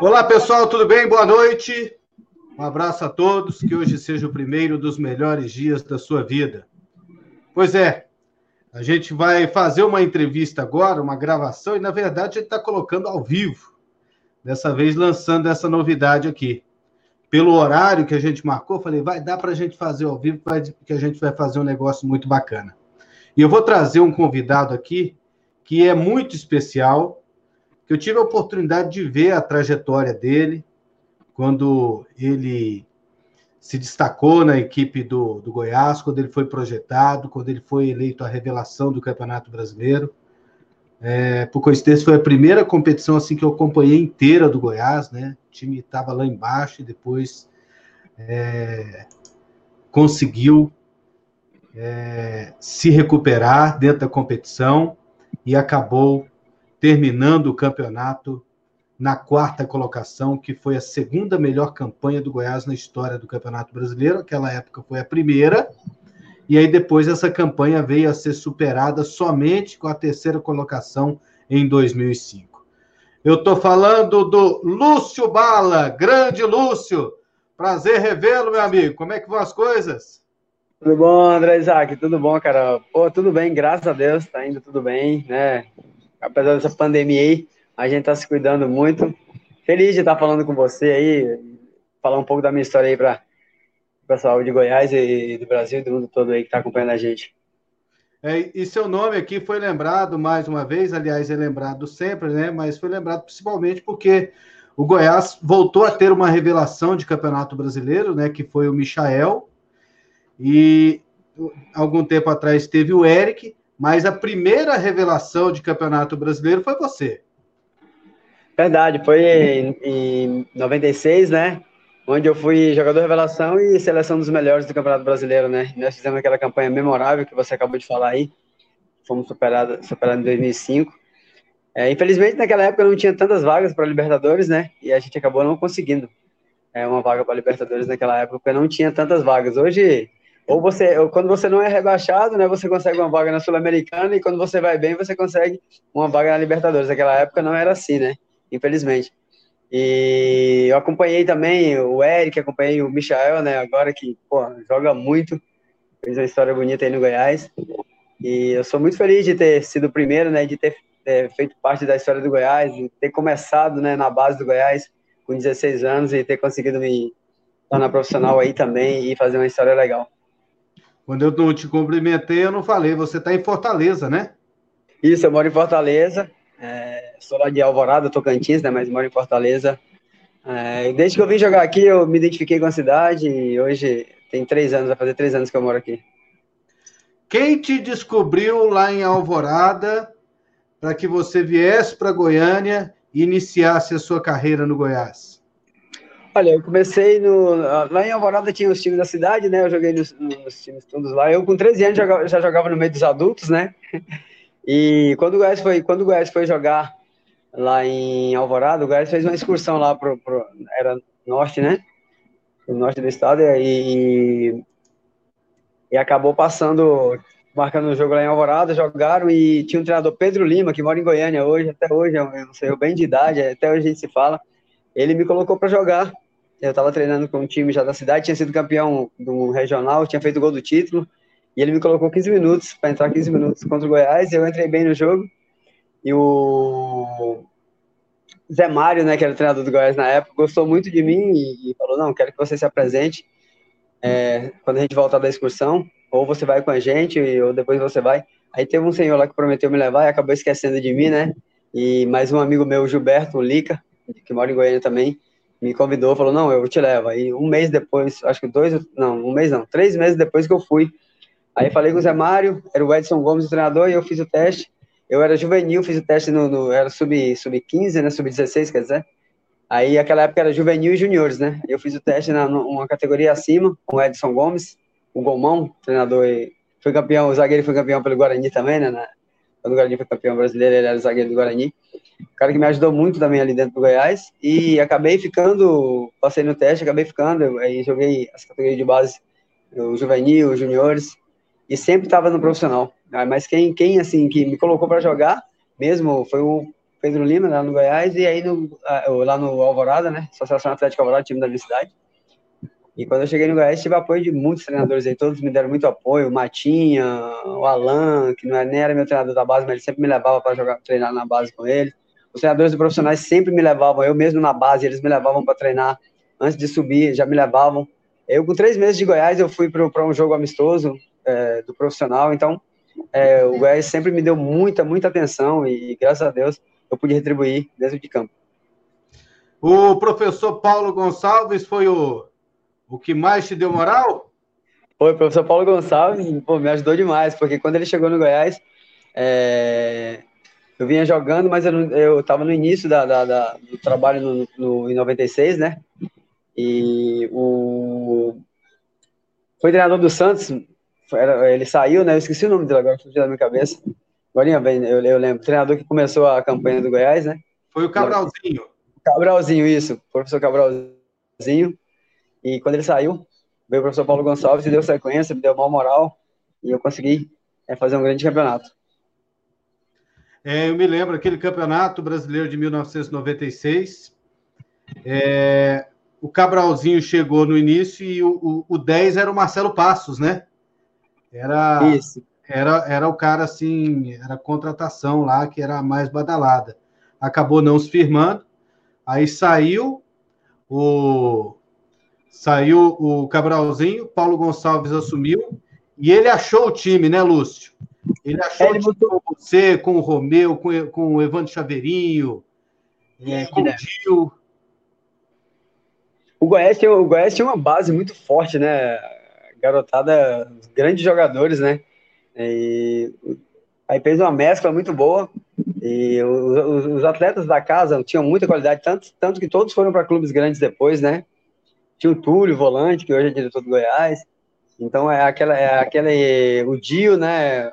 Olá, pessoal, tudo bem? Boa noite. Um abraço a todos, que hoje seja o primeiro dos melhores dias da sua vida. Pois é, a gente vai fazer uma entrevista agora, uma gravação, e na verdade a gente está colocando ao vivo. Dessa vez lançando essa novidade aqui. Pelo horário que a gente marcou, falei, vai dar para a gente fazer ao vivo, que a gente vai fazer um negócio muito bacana. E eu vou trazer um convidado aqui que é muito especial, que eu tive a oportunidade de ver a trajetória dele, quando ele se destacou na equipe do, do Goiás, quando ele foi projetado, quando ele foi eleito a revelação do Campeonato Brasileiro. É, por coincidência, foi a primeira competição assim que eu acompanhei inteira do Goiás, né? O time estava lá embaixo e depois é, conseguiu é, se recuperar dentro da competição e acabou terminando o campeonato na quarta colocação, que foi a segunda melhor campanha do Goiás na história do Campeonato Brasileiro. Aquela época foi a primeira, e aí depois essa campanha veio a ser superada somente com a terceira colocação em 2005. Eu estou falando do Lúcio Bala, grande Lúcio. Prazer revê-lo, meu amigo. Como é que vão as coisas? Tudo bom, André Isaac? Tudo bom, cara? Pô, tudo bem, graças a Deus, tá indo tudo bem, né? Apesar dessa pandemia aí, a gente tá se cuidando muito. Feliz de estar falando com você aí, falar um pouco da minha história aí para o pessoal de Goiás e do Brasil e do mundo todo aí que está acompanhando a gente. É, e seu nome aqui foi lembrado mais uma vez, aliás, é lembrado sempre, né? Mas foi lembrado principalmente porque o Goiás voltou a ter uma revelação de campeonato brasileiro, né? Que foi o Michael. E algum tempo atrás teve o Eric, mas a primeira revelação de campeonato brasileiro foi você. Verdade, foi em, em 96, né? Onde eu fui jogador revelação e seleção dos melhores do Campeonato Brasileiro, né? Nós fizemos aquela campanha memorável que você acabou de falar aí. Fomos superados superado em 2005. É, infelizmente, naquela época não tinha tantas vagas para Libertadores, né? E a gente acabou não conseguindo é, uma vaga para Libertadores naquela época, porque não tinha tantas vagas. Hoje, ou você, ou quando você não é rebaixado, né? Você consegue uma vaga na Sul-Americana e quando você vai bem, você consegue uma vaga na Libertadores. Naquela época não era assim, né? infelizmente. E eu acompanhei também o Eric, acompanhei o Michael, né, agora que, pô, joga muito, fez uma história bonita aí no Goiás. E eu sou muito feliz de ter sido o primeiro, né, de ter feito parte da história do Goiás, de ter começado, né, na base do Goiás com 16 anos e ter conseguido me tornar profissional aí também e fazer uma história legal. Quando eu não te cumprimentei, eu não falei, você está em Fortaleza, né? Isso, eu moro em Fortaleza. É, sou lá de Alvorada, Tocantins, né, mas moro em Fortaleza. É, desde que eu vim jogar aqui, eu me identifiquei com a cidade e hoje tem três anos, vai fazer três anos que eu moro aqui. Quem te descobriu lá em Alvorada para que você viesse para Goiânia e iniciasse a sua carreira no Goiás? Olha, eu comecei no. Lá em Alvorada tinha os times da cidade, né? Eu joguei nos, nos times todos lá. Eu, com 13 anos, já, já jogava no meio dos adultos, né? E quando o Goiás foi, quando o Goiás foi jogar lá em Alvorada, o Goiás fez uma excursão lá pro, pro era norte, né? O norte do estado e, e acabou passando, marcando o um jogo lá em Alvorada, jogaram e tinha um treinador Pedro Lima, que mora em Goiânia hoje, até hoje, eu não sei, eu bem de idade, até hoje a gente se fala. Ele me colocou para jogar. Eu estava treinando com um time já da cidade, tinha sido campeão do regional, tinha feito gol do título. E ele me colocou 15 minutos, para entrar 15 minutos contra o Goiás, eu entrei bem no jogo. E o Zé Mário, né, que era o treinador do Goiás na época, gostou muito de mim e, e falou: Não, quero que você se apresente é, quando a gente voltar da excursão, ou você vai com a gente, ou depois você vai. Aí teve um senhor lá que prometeu me levar e acabou esquecendo de mim, né? E mais um amigo meu, Gilberto Lica, que mora em Goiânia também, me convidou, falou: Não, eu te levo. Aí um mês depois, acho que dois, não, um mês não, três meses depois que eu fui, Aí falei com o Zé Mário, era o Edson Gomes o treinador, e eu fiz o teste. Eu era juvenil, fiz o teste no, no era sub-15, sub né, sub-16, quer dizer. Aí, aquela época era juvenil e juniores, né? Eu fiz o teste na uma categoria acima, com o Edson Gomes, o Gomão, treinador, foi campeão, o zagueiro foi campeão pelo Guarani também, né? Quando o Guarani foi campeão brasileiro, ele era o zagueiro do Guarani. Cara que me ajudou muito também ali dentro do Goiás. E acabei ficando, passei no teste, acabei ficando, aí joguei as categorias de base, o juvenil, os juniores e sempre estava no profissional. Ah, mas quem, quem assim que me colocou para jogar mesmo foi o Pedro Lima, lá no Goiás, e aí no, lá no Alvorada, né? Associação Atlética Alvorada, time da minha cidade. E quando eu cheguei no Goiás, tive apoio de muitos treinadores aí, todos me deram muito apoio, o Matinha, o Alan, que não é, nem era meu treinador da base, mas ele sempre me levava para jogar, treinar na base com ele. Os treinadores profissionais sempre me levavam, eu mesmo na base, eles me levavam para treinar antes de subir, já me levavam. Eu, com três meses de Goiás, eu fui para um jogo amistoso é, do profissional, então é, o Goiás sempre me deu muita, muita atenção e, graças a Deus, eu pude retribuir dentro de campo. O professor Paulo Gonçalves foi o o que mais te deu moral? Foi o professor Paulo Gonçalves, pô, me ajudou demais, porque quando ele chegou no Goiás, é... eu vinha jogando, mas eu estava no início da, da, da, do trabalho no, no, em 96, né? E o. Foi treinador do Santos, ele saiu, né? Eu esqueci o nome dele agora, fugiu da minha cabeça. Agora bem, eu, eu lembro. O treinador que começou a campanha do Goiás, né? Foi o Cabralzinho. Cabralzinho, isso. Professor Cabralzinho. E quando ele saiu, veio o professor Paulo Gonçalves e deu sequência, me deu uma moral e eu consegui é, fazer um grande campeonato. É, eu me lembro aquele campeonato brasileiro de 1996. É, o Cabralzinho chegou no início e o, o, o 10 era o Marcelo Passos, né? Era, Isso. Era, era o cara assim, era contratação lá que era a mais badalada. Acabou não se firmando, aí saiu o Saiu o Cabralzinho, Paulo Gonçalves assumiu e ele achou o time, né, Lúcio? Ele achou é, ele o time com você, com o Romeu, com, com o Evandro Chaveirinho, é, com o Gil. O Goiás, tinha, o Goiás tinha uma base muito forte, né? Garotada, grandes jogadores, né? E aí fez uma mescla muito boa. E os, os atletas da casa tinham muita qualidade, tanto, tanto que todos foram para clubes grandes depois, né? Tinha o Túlio, volante, que hoje é diretor do Goiás. Então é aquela, é aquela, o Dio, né?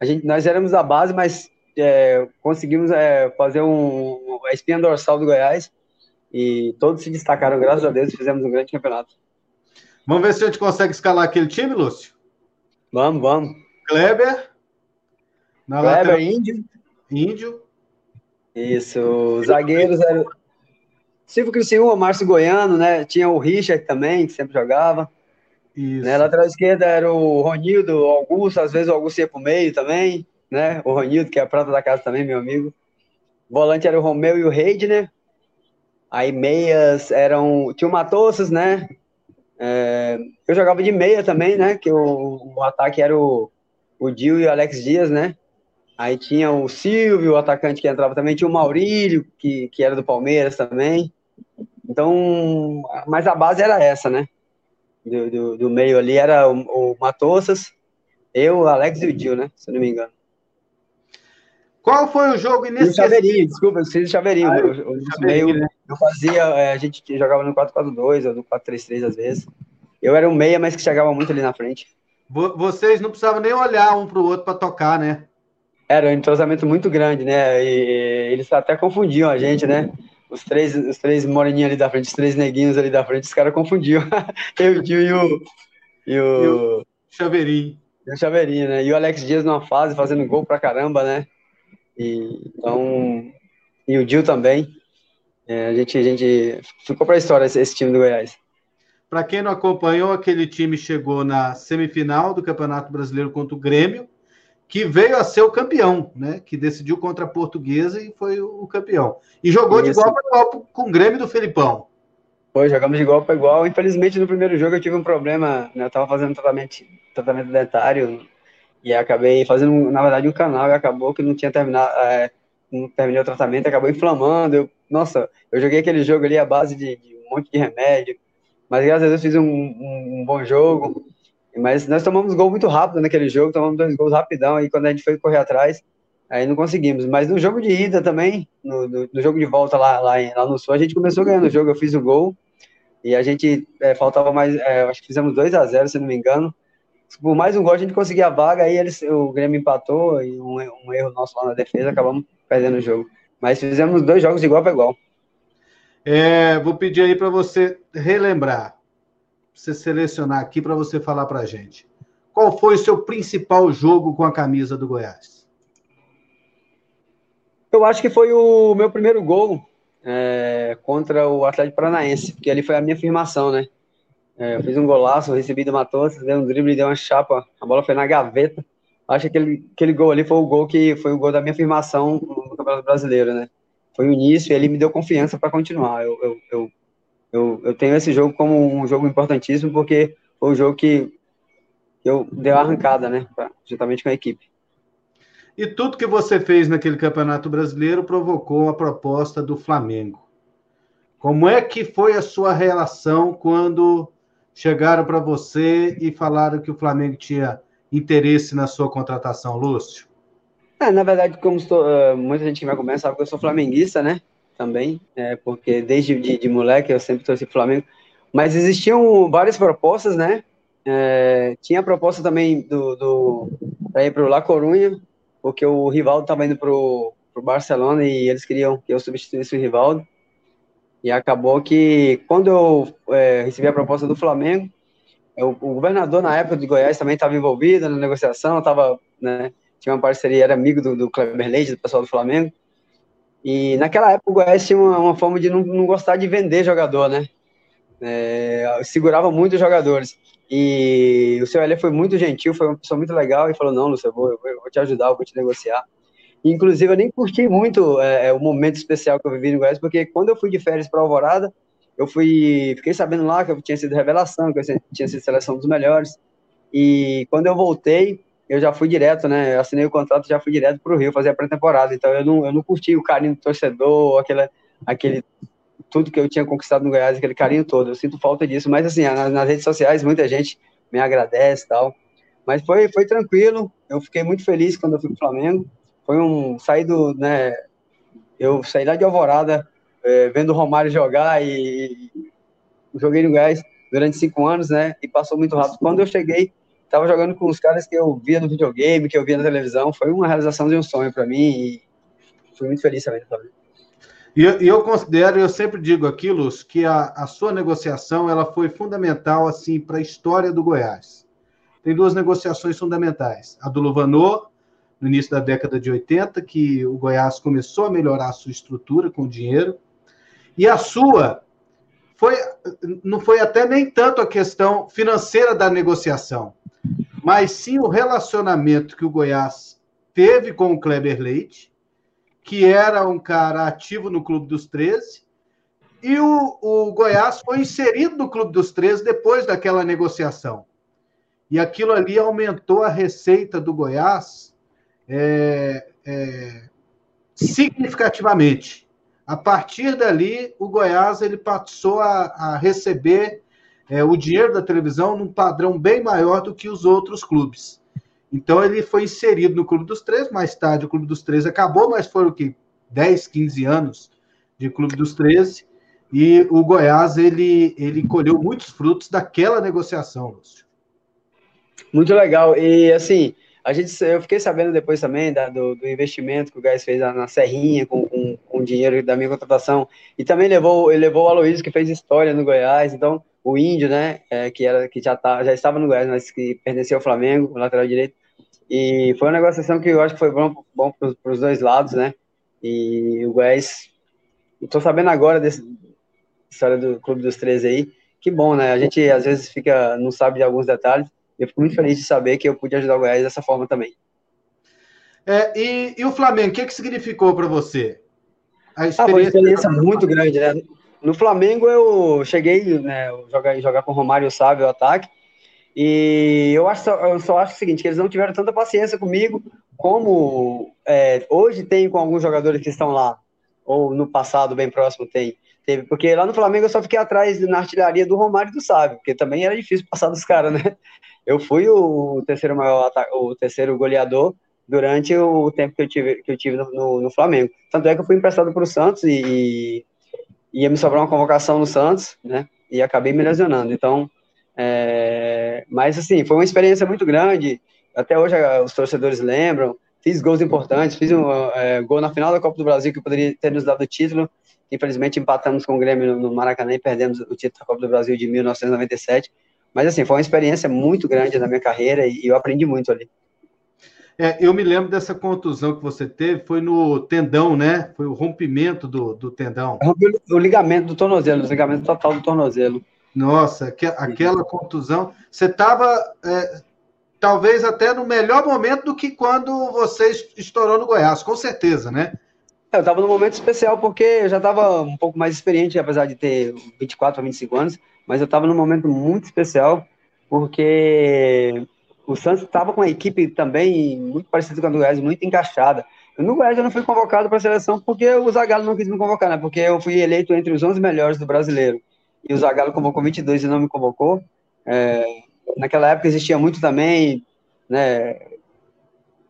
A gente, nós éramos a base, mas é, conseguimos é, fazer um, a espinha dorsal do Goiás e todos se destacaram, graças a Deus, e fizemos um grande campeonato. Vamos ver se a gente consegue escalar aquele time, Lúcio? Vamos, vamos. Kleber. Na Kleber, lateral... Índio. Índio. Isso, os zagueiros eram Silvio Criciúma, Márcio Goiano, né? Tinha o Richard também, que sempre jogava. Isso. Né? Lateral esquerda era o Ronildo, o Augusto, às vezes o Augusto ia pro meio também, né? O Ronildo, que é a prata da casa também, meu amigo. Volante era o Romeu e o Reidner. Aí meias eram. Tinha o Matossas, né? É... eu jogava de meia também, né? Que o, o ataque era o, o Dil e o Alex Dias, né? Aí tinha o Silvio, o atacante que entrava também, tinha o Maurílio, que, que era do Palmeiras também. Então, mas a base era essa, né? Do, do, do meio ali era o, o Matossas, eu, o Alex e o Dil, né? Se eu não me engano. Qual foi o jogo inesquecível? Chaveirinho, desculpa, eu do Chaveirinho. Ah, o, o meio, né? eu fazia, é, a gente jogava no 4-4-2 ou no 4-3-3 às vezes. Eu era um meia, mas que chegava muito ali na frente. Vocês não precisavam nem olhar um para o outro para tocar, né? Era um entrosamento muito grande, né? E eles até confundiam a gente, né? Os três, os três moreninhos ali da frente, os três neguinhos ali da frente, os caras confundiam. eu, o tio e o. E o, e o Chaveirinho. E o Chaveirinho, né? E o Alex Dias numa fase, fazendo gol pra caramba, né? E, então. E o Dil também. É, a, gente, a gente ficou pra história esse, esse time do Goiás. Para quem não acompanhou, aquele time chegou na semifinal do Campeonato Brasileiro contra o Grêmio que veio a ser o campeão, né? Que decidiu contra a Portuguesa e foi o campeão. E jogou Isso. de igual para igual com o Grêmio do Felipão. Foi, jogamos de igual para igual. Infelizmente, no primeiro jogo eu tive um problema, né? Eu tava fazendo tratamento, tratamento dentário e acabei fazendo, na verdade, um canal e acabou que não tinha terminado, é, não terminei o tratamento, acabou inflamando. Eu, nossa, eu joguei aquele jogo ali à base de, de um monte de remédio, mas graças a Deus fiz um, um, um bom jogo. Mas nós tomamos gol muito rápido naquele jogo, tomamos dois gols rapidão, e quando a gente foi correr atrás, aí não conseguimos. Mas no jogo de ida também, no, no, no jogo de volta lá, lá, lá, no Sul, a gente começou ganhando o jogo, eu fiz o gol, e a gente é, faltava mais, é, acho que fizemos 2 a 0 se não me engano. Por mais um gol a gente conseguia a vaga, aí eles, o Grêmio empatou, e um, um erro nosso lá na defesa, acabamos perdendo o jogo. Mas fizemos dois jogos igual para igual. É, vou pedir aí para você relembrar você selecionar aqui para você falar para a gente. Qual foi o seu principal jogo com a camisa do Goiás? Eu acho que foi o meu primeiro gol é, contra o Atlético Paranaense, porque ali foi a minha afirmação, né? É, eu fiz um golaço, recebi do Matos, dei um drible, dei uma chapa, a bola foi na gaveta. Acho que aquele, aquele gol ali foi o gol que foi o gol da minha afirmação no Campeonato Brasileiro, né? Foi o início e ele me deu confiança para continuar. Eu, eu, eu, eu, eu tenho esse jogo como um jogo importantíssimo porque foi o jogo que eu dei a arrancada, né? Pra, juntamente com a equipe. E tudo que você fez naquele Campeonato Brasileiro provocou a proposta do Flamengo. Como é que foi a sua relação quando chegaram para você e falaram que o Flamengo tinha interesse na sua contratação, Lúcio? É, na verdade, como estou, uh, muita gente que vai começar sabe que eu sou flamenguista, né? Também, é, porque desde de, de moleque eu sempre torci Flamengo. Mas existiam várias propostas, né? É, tinha a proposta também do, do para ir para o La Corunha, porque o Rivaldo estava indo para o Barcelona e eles queriam que eu substituísse o Rivaldo. E acabou que, quando eu é, recebi a proposta do Flamengo, eu, o governador, na época de Goiás, também estava envolvido na negociação, tava, né, tinha uma parceria, era amigo do, do Kleber Leite, do pessoal do Flamengo. E naquela época o Goiás tinha uma, uma forma de não, não, gostar de vender jogador, né? É, segurava muito os jogadores. E o seu Elé foi muito gentil, foi uma pessoa muito legal e falou: Não, Lúcio, eu vou, eu vou te ajudar, eu vou te negociar. Inclusive, eu nem curti muito é, é, o momento especial que eu vivi no Goiás, porque quando eu fui de férias para Alvorada, eu fui, fiquei sabendo lá que eu tinha sido revelação, que eu tinha sido seleção dos melhores. E quando eu voltei, eu já fui direto, né? Eu assinei o contrato, já fui direto para o Rio fazer a pré-temporada. Então eu não, eu não curti o carinho do torcedor, aquele, aquele tudo que eu tinha conquistado no Goiás, aquele carinho todo. Eu sinto falta disso, mas assim, nas, nas redes sociais muita gente me agradece e tal. Mas foi, foi tranquilo, eu fiquei muito feliz quando eu fui pro Flamengo. Foi um sair do, né, eu saí lá de Alvorada, é, vendo o Romário jogar e, e joguei no Goiás durante cinco anos, né, e passou muito rápido. Quando eu cheguei, tava jogando com os caras que eu via no videogame, que eu via na televisão, foi uma realização de um sonho para mim e fui muito feliz também. E eu, considero, eu sempre digo aquilo, que a, a sua negociação ela foi fundamental assim para a história do Goiás. Tem duas negociações fundamentais. A do Luvanor, no início da década de 80, que o Goiás começou a melhorar a sua estrutura com dinheiro. E a sua foi não foi até nem tanto a questão financeira da negociação, mas sim o relacionamento que o Goiás teve com o Kleber Leite que era um cara ativo no Clube dos 13, e o, o Goiás foi inserido no Clube dos 13 depois daquela negociação. E aquilo ali aumentou a receita do Goiás é, é, significativamente. A partir dali, o Goiás ele passou a, a receber é, o dinheiro da televisão num padrão bem maior do que os outros clubes. Então ele foi inserido no Clube dos Três, mais tarde o Clube dos Três acabou, mas foram o quê? 10, 15 anos de Clube dos 13, e o Goiás ele, ele colheu muitos frutos daquela negociação, Lúcio. Muito legal. E assim, a gente, eu fiquei sabendo depois também da, do, do, investimento que o Goiás fez na, na Serrinha com, com, com, o dinheiro da minha contratação. E também levou, ele levou o Aloysio, que fez história no Goiás. Então, o Índio, né, é, que, era, que já, tá, já estava no Goiás, mas que pertencia ao Flamengo, o lateral direito. E foi uma negociação que eu acho que foi bom, bom para os dois lados, né? E o Goiás, estou sabendo agora dessa história do Clube dos 13 aí, que bom, né? A gente às vezes fica, não sabe de alguns detalhes, e eu fico muito feliz de saber que eu pude ajudar o Goiás dessa forma também. É, e, e, o Flamengo, o que, que significou para você? A experiência, ah, foi uma experiência muito grande, né? No Flamengo eu cheguei, né, jogar, jogar com o Romário e o ataque, e eu, acho, eu só acho o seguinte, que eles não tiveram tanta paciência comigo como é, hoje tem com alguns jogadores que estão lá, ou no passado bem próximo tem. Teve, porque lá no Flamengo eu só fiquei atrás na artilharia do Romário e do Sábio, porque também era difícil passar dos caras, né? Eu fui o terceiro maior, o terceiro goleador durante o tempo que eu tive, que eu tive no, no, no Flamengo. Tanto é que eu fui emprestado para o Santos e ia me sobrar uma convocação no Santos, né? E acabei me lesionando. Então, é, mas assim, foi uma experiência muito grande. Até hoje os torcedores lembram. Fiz gols importantes, fiz um é, gol na final da Copa do Brasil que poderia ter nos dado o título. Infelizmente empatamos com o Grêmio no Maracanã e perdemos o título da Copa do Brasil de 1997. Mas assim, foi uma experiência muito grande na minha carreira e eu aprendi muito ali. É, eu me lembro dessa contusão que você teve, foi no tendão, né? Foi o rompimento do, do tendão. O ligamento do tornozelo, o ligamento total do tornozelo. Nossa, que, aquela contusão. Você estava, é, talvez até no melhor momento do que quando você estourou no Goiás, com certeza, né? Eu estava num momento especial porque eu já estava um pouco mais experiente, apesar de ter 24 a 25 anos, mas eu estava num momento muito especial porque o Santos estava com uma equipe também muito parecida com a do Goiás, muito encaixada. No Goiás eu não fui convocado para a seleção porque o Zagallo não quis me convocar, né? Porque eu fui eleito entre os 11 melhores do brasileiro. E o Zagallo convocou 22 e não me convocou. É, naquela época existia muito também, né?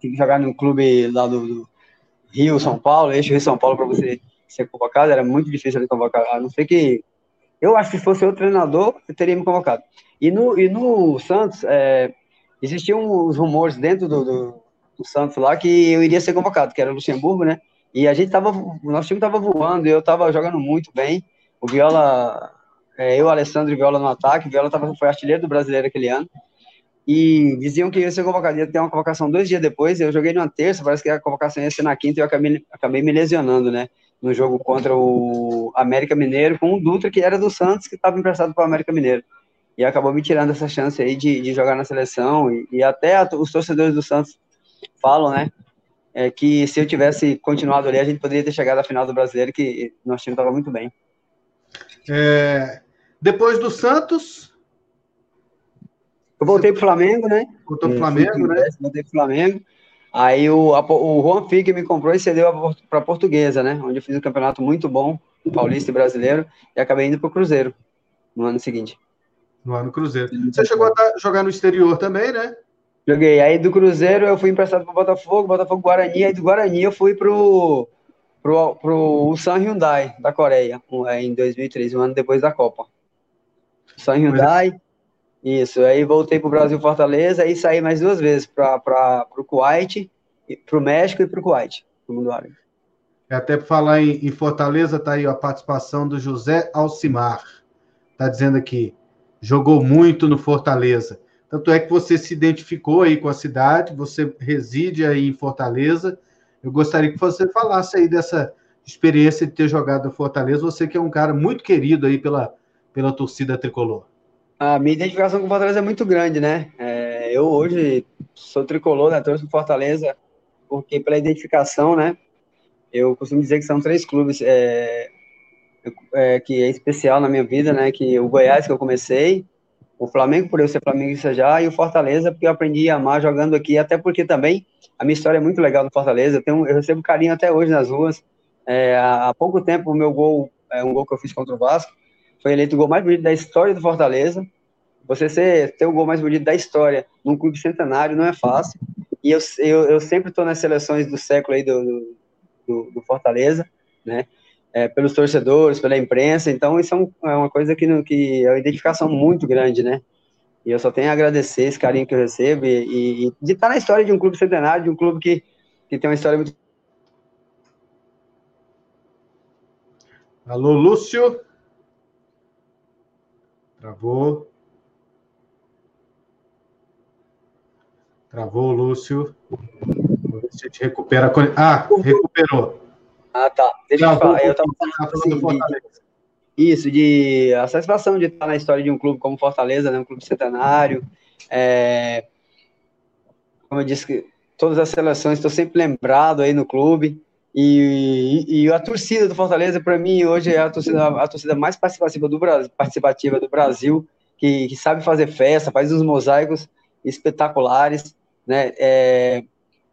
Tinha que jogar no clube lá do, do Rio, São Paulo, eixo Rio, São Paulo, para você ser convocado, era muito difícil de convocar, a não ser que. Eu acho que se fosse outro treinador, eu teria me convocado. E no, e no Santos, é, existiam os rumores dentro do, do, do, Santos lá que eu iria ser convocado, que era o Luxemburgo, né? E a gente tava, o nosso time tava voando, eu tava jogando muito bem. O Viola, é, eu, Alessandro e Viola no ataque, o Viola tava, foi artilheiro do brasileiro aquele ano e diziam que ia ser convocado, ia ter uma convocação dois dias depois, eu joguei numa terça, parece que a convocação ia ser na quinta e eu acabei, acabei me lesionando, né, no jogo contra o América Mineiro, com o Dutra, que era do Santos, que estava emprestado para o América Mineiro, e acabou me tirando essa chance aí de, de jogar na seleção, e, e até a, os torcedores do Santos falam, né, é, que se eu tivesse continuado ali, a gente poderia ter chegado à final do Brasileiro, que nosso time estava muito bem. É, depois do Santos, eu voltei pro Flamengo, né? Voltou pro Flamengo, né? Voltei pro Flamengo. Aí o, a, o Juan Figue me comprou e cedeu para a Portuguesa, né? Onde eu fiz um campeonato muito bom, paulista e brasileiro, e acabei indo pro Cruzeiro no ano seguinte. No ano Cruzeiro. Você chegou a jogar no exterior também, né? Joguei. Aí do Cruzeiro eu fui emprestado para Botafogo, Botafogo Guarani, aí do Guarani eu fui pro pro, pro San Hyundai da Coreia, em 2003, um ano depois da Copa. San Hyundai, isso, aí voltei para o Brasil Fortaleza e saí mais duas vezes para o Kuwait, para o México e para o Kuwait, no mundo árabe. É até para falar em, em, Fortaleza, tá aí a participação do José Alcimar. Tá dizendo aqui, jogou muito no Fortaleza. Tanto é que você se identificou aí com a cidade, você reside aí em Fortaleza. Eu gostaria que você falasse aí dessa experiência de ter jogado no Fortaleza. Você que é um cara muito querido aí pela, pela torcida tricolor. A minha identificação com o Fortaleza é muito grande, né? É, eu hoje sou tricolor, né? Torço Fortaleza, porque pela identificação, né? Eu costumo dizer que são três clubes é, é, que é especial na minha vida, né? Que o Goiás, que eu comecei, o Flamengo, por eu ser flamenguista já, e o Fortaleza, porque eu aprendi a amar jogando aqui, até porque também a minha história é muito legal no Fortaleza. Eu, tenho, eu recebo carinho até hoje nas ruas. É, há pouco tempo, o meu gol, é um gol que eu fiz contra o Vasco, foi eleito o gol mais bonito da história do Fortaleza. Você ser, ter o gol mais bonito da história num clube centenário não é fácil. E eu, eu, eu sempre estou nas seleções do século aí do, do, do Fortaleza, né? É, pelos torcedores, pela imprensa. Então, isso é, um, é uma coisa que, que é uma identificação muito grande, né? E eu só tenho a agradecer esse carinho que eu recebo e, e de estar na história de um clube centenário, de um clube que, que tem uma história muito. Alô, Lúcio? Travou. Travou, Lúcio. A gente recupera. Ah, recuperou. Ah, tá. Deixa Travou, eu falar. Eu tava falando assim, de, isso, de a satisfação de estar na história de um clube como Fortaleza, né, um clube centenário. É, como eu disse, todas as seleções, estou sempre lembrado aí no clube. E, e, e, a torcida do Fortaleza, para mim, hoje é a torcida, a torcida mais participativa do Brasil, participativa do Brasil que, que sabe fazer festa, faz uns mosaicos espetaculares, né? É,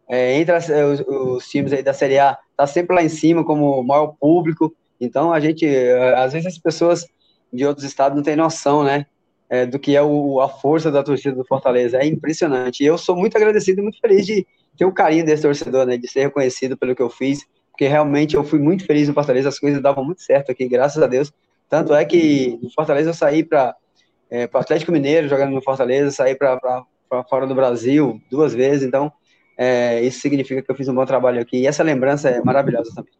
é, entre as, é, os, os, times aí da Série A, tá sempre lá em cima como maior público. Então a gente, é, às vezes as pessoas de outros estados não têm noção, né? É, do que é o, a força da torcida do Fortaleza. É impressionante. E eu sou muito agradecido e muito feliz de ter o carinho desse torcedor, né? De ser reconhecido pelo que eu fiz, porque realmente eu fui muito feliz no Fortaleza, as coisas davam muito certo aqui, graças a Deus. Tanto é que no Fortaleza eu saí para é, o Atlético Mineiro jogando no Fortaleza, saí para para fora do Brasil duas vezes, então é, isso significa que eu fiz um bom trabalho aqui. E essa lembrança é maravilhosa também.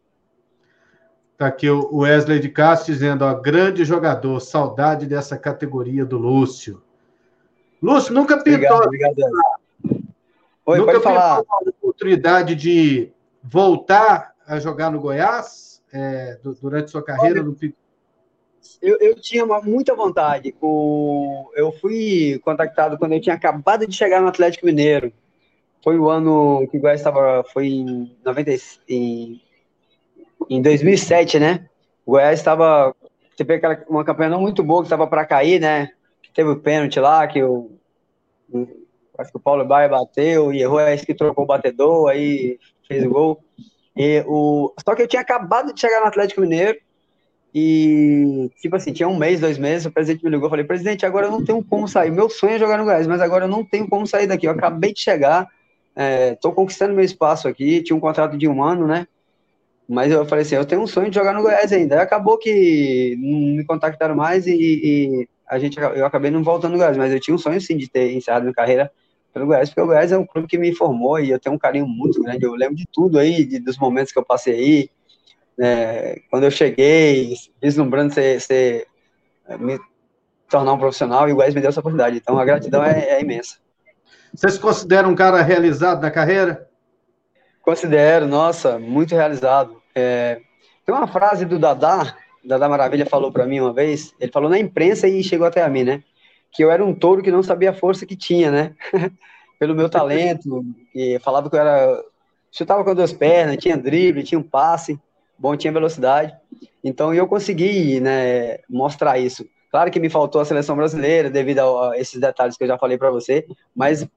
Está aqui o Wesley de Castro dizendo: ó, grande jogador, saudade dessa categoria do Lúcio. Lúcio, nunca pintou. Obrigado, obrigado. Oi, Nunca pode falar. a oportunidade de voltar a jogar no Goiás é, durante sua carreira no eu, eu tinha uma, muita vontade. O, eu fui contactado quando eu tinha acabado de chegar no Atlético Mineiro. Foi o ano que o Goiás estava. Foi em, 90, em, em 2007, né? O Goiás estava. Teve aquela, uma campanha não muito boa que estava para cair, né? Teve o pênalti lá, que o. Acho que o Paulo Baia bateu e errou, é que trocou o batedor, aí fez o gol. E o... Só que eu tinha acabado de chegar no Atlético Mineiro e, tipo assim, tinha um mês, dois meses, o presidente me ligou, eu falei, presidente, agora eu não tenho como sair. Meu sonho é jogar no Goiás, mas agora eu não tenho como sair daqui. Eu acabei de chegar, estou é, conquistando meu espaço aqui, tinha um contrato de um ano, né? Mas eu falei assim, eu tenho um sonho de jogar no Goiás ainda. Aí acabou que não me contactaram mais e, e, a gente, eu acabei não voltando no Goiás, mas eu tinha um sonho, sim, de ter encerrado minha carreira pelo Goiás, porque o Goiás é um clube que me formou e eu tenho um carinho muito grande. Eu lembro de tudo aí, de, dos momentos que eu passei aí. É, quando eu cheguei, vislumbrando ser, ser, é, me tornar um profissional, e o Goiás me deu essa oportunidade. Então a gratidão é, é imensa. Você se considera um cara realizado na carreira? Considero, nossa, muito realizado. É, tem uma frase do Dadá, Dadá Maravilha falou para mim uma vez, ele falou na imprensa e chegou até a mim, né? Que eu era um touro que não sabia a força que tinha, né? Pelo meu talento, e falava que eu era. chutava com duas pernas, tinha drible, tinha um passe, bom, tinha velocidade. Então eu consegui né, mostrar isso. Claro que me faltou a seleção brasileira devido a, esses detalhes que eu já falei para você, mas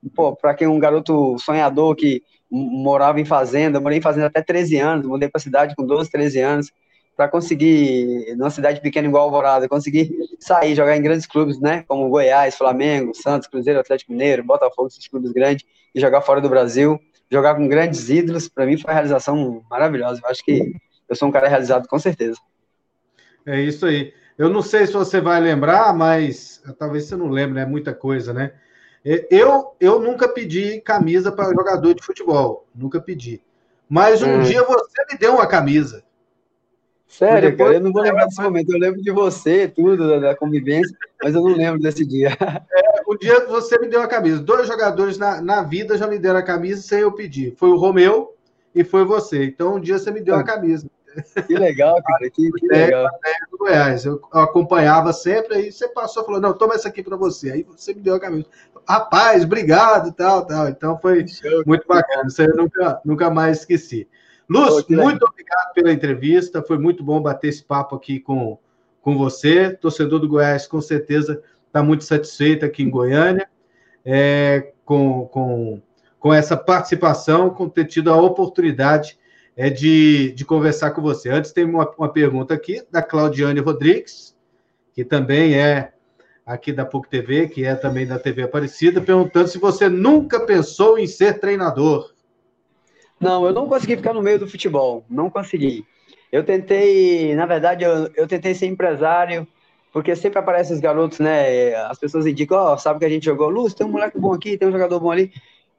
para quem é um garoto sonhador que morava em fazenda, eu morei em fazenda até 13 anos, mudei para cidade com 12, 13 anos, para conseguir, numa cidade pequena igual Alvorada, conseguir sair, jogar em grandes clubes, né, como Goiás, Flamengo, Santos, Cruzeiro, Atlético Mineiro, Botafogo, esses clubes grandes, e jogar fora do Brasil, jogar com grandes ídolos, para mim foi uma realização maravilhosa. Eu acho que eu sou um cara realizado com certeza. É isso aí. Eu não sei se você vai lembrar, mas talvez você não lembre, né? Muita coisa, né? Eu, eu nunca pedi camisa para jogador de futebol, nunca pedi. Mas um hum. dia você me deu uma camisa. Sério, cara, eu não vou lembrar desse momento. Eu lembro de você, tudo, da convivência, mas eu não lembro desse dia. É, o dia que você me deu a camisa. Dois jogadores na, na vida já me deram a camisa sem eu pedir. Foi o Romeu e foi você. Então, um dia você me deu a camisa. Que legal, cara. Que, que legal. do Goiás. Eu acompanhava sempre, aí você passou e falou: não, toma essa aqui para você. Aí você me deu a camisa. Rapaz, obrigado, tal, tal. Então foi muito bacana. Isso aí eu nunca, nunca mais esqueci. Luz, muito obrigado pela entrevista. Foi muito bom bater esse papo aqui com, com você. Torcedor do Goiás, com certeza, está muito satisfeito aqui em Goiânia é, com, com, com essa participação, com ter tido a oportunidade é de, de conversar com você. Antes, tem uma, uma pergunta aqui da Claudiane Rodrigues, que também é aqui da PUC TV, que é também da TV Aparecida, perguntando se você nunca pensou em ser treinador. Não, eu não consegui ficar no meio do futebol, não consegui. Eu tentei, na verdade, eu, eu tentei ser empresário, porque sempre aparecem os garotos, né? As pessoas indicam, ó, oh, sabe que a gente jogou, Luz, tem um moleque bom aqui, tem um jogador bom ali.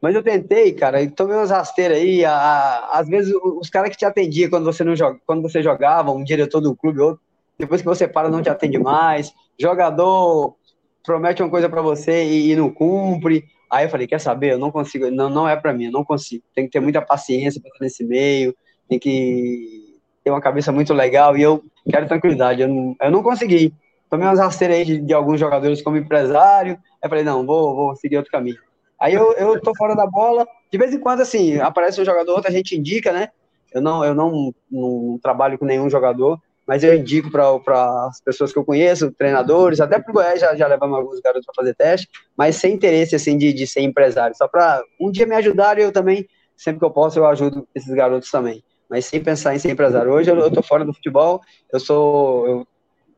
Mas eu tentei, cara, e tomei umas rasteiras aí. A, a, às vezes os caras que te atendiam quando você não joga, quando você jogava, um diretor do clube, outro, depois que você para, não te atende mais. Jogador promete uma coisa para você e, e, não cumpre. Aí eu falei, quer saber? Eu não consigo, não, não é para mim, eu não consigo. Tem que ter muita paciência para nesse meio, tem que ter uma cabeça muito legal e eu quero tranquilidade. Eu não, eu não consegui. Tomei umas rasteiras aí de, de alguns jogadores como empresário. Aí eu falei, não, vou, vou seguir outro caminho. Aí eu, eu tô fora da bola. De vez em quando, assim, aparece um jogador, outra a gente indica, né? Eu não, eu não, não trabalho com nenhum jogador, mas eu indico para as pessoas que eu conheço, treinadores, até para o Goiás já, já levamos alguns garotos para fazer teste, mas sem interesse, assim, de, de ser empresário. Só para um dia me ajudar eu também, sempre que eu posso, eu ajudo esses garotos também. Mas sem pensar em ser empresário. Hoje eu, eu tô fora do futebol, eu sou. Eu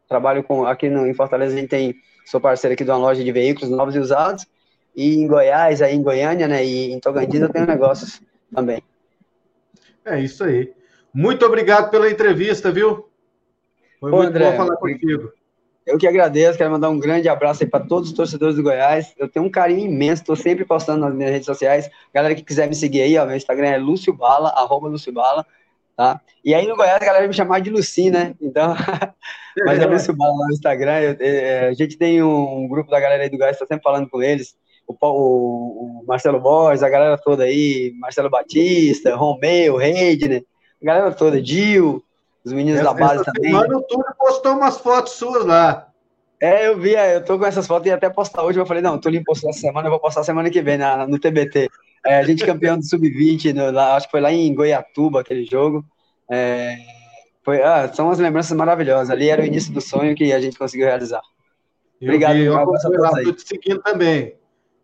trabalho com. Aqui no, em Fortaleza a gente tem. Sou parceiro aqui de uma loja de veículos novos e usados. E em Goiás, aí em Goiânia, né, e em Tocantins eu tenho negócios também. É isso aí. Muito obrigado pela entrevista, viu? Foi Ô, muito André, bom falar contigo. Eu que agradeço, quero mandar um grande abraço aí para todos os torcedores do Goiás. Eu tenho um carinho imenso, estou sempre postando nas minhas redes sociais. Galera que quiser me seguir aí, ó, meu Instagram é Lúcio Bala, arroba Lúcio Bala, tá? E aí no Goiás a galera me chamar de Luci, né? Então, mas é Lúcio Bala lá no Instagram. Eu, é, a gente tem um grupo da galera aí do Goiás, está sempre falando com eles. O, o Marcelo Borges, a galera toda aí, Marcelo Batista, Romeu, Reidner, a galera toda, Dil, os meninos essa, da base também. Semana o Túlio postou umas fotos suas lá. É, eu vi, é, eu tô com essas fotos e até postar hoje. Eu falei, não, o Túlio postou essa semana, eu vou postar semana que vem na, no TBT. É, a gente campeão do Sub-20, acho que foi lá em Goiatuba aquele jogo. É, foi, ah, são as lembranças maravilhosas. Ali era o início do sonho que a gente conseguiu realizar. Eu Obrigado, vi, eu, eu tô te seguindo também.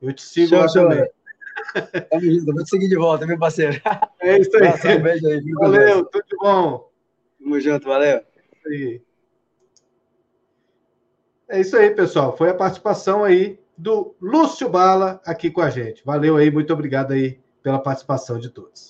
Eu te sigo show, lá também. Tamo junto, vou te seguir de volta, meu parceiro. É isso aí. um beijo aí. Valeu, tudo de bom. Tamo junto, valeu. É isso aí. É isso aí, pessoal. Foi a participação aí do Lúcio Bala aqui com a gente. Valeu aí, muito obrigado aí pela participação de todos.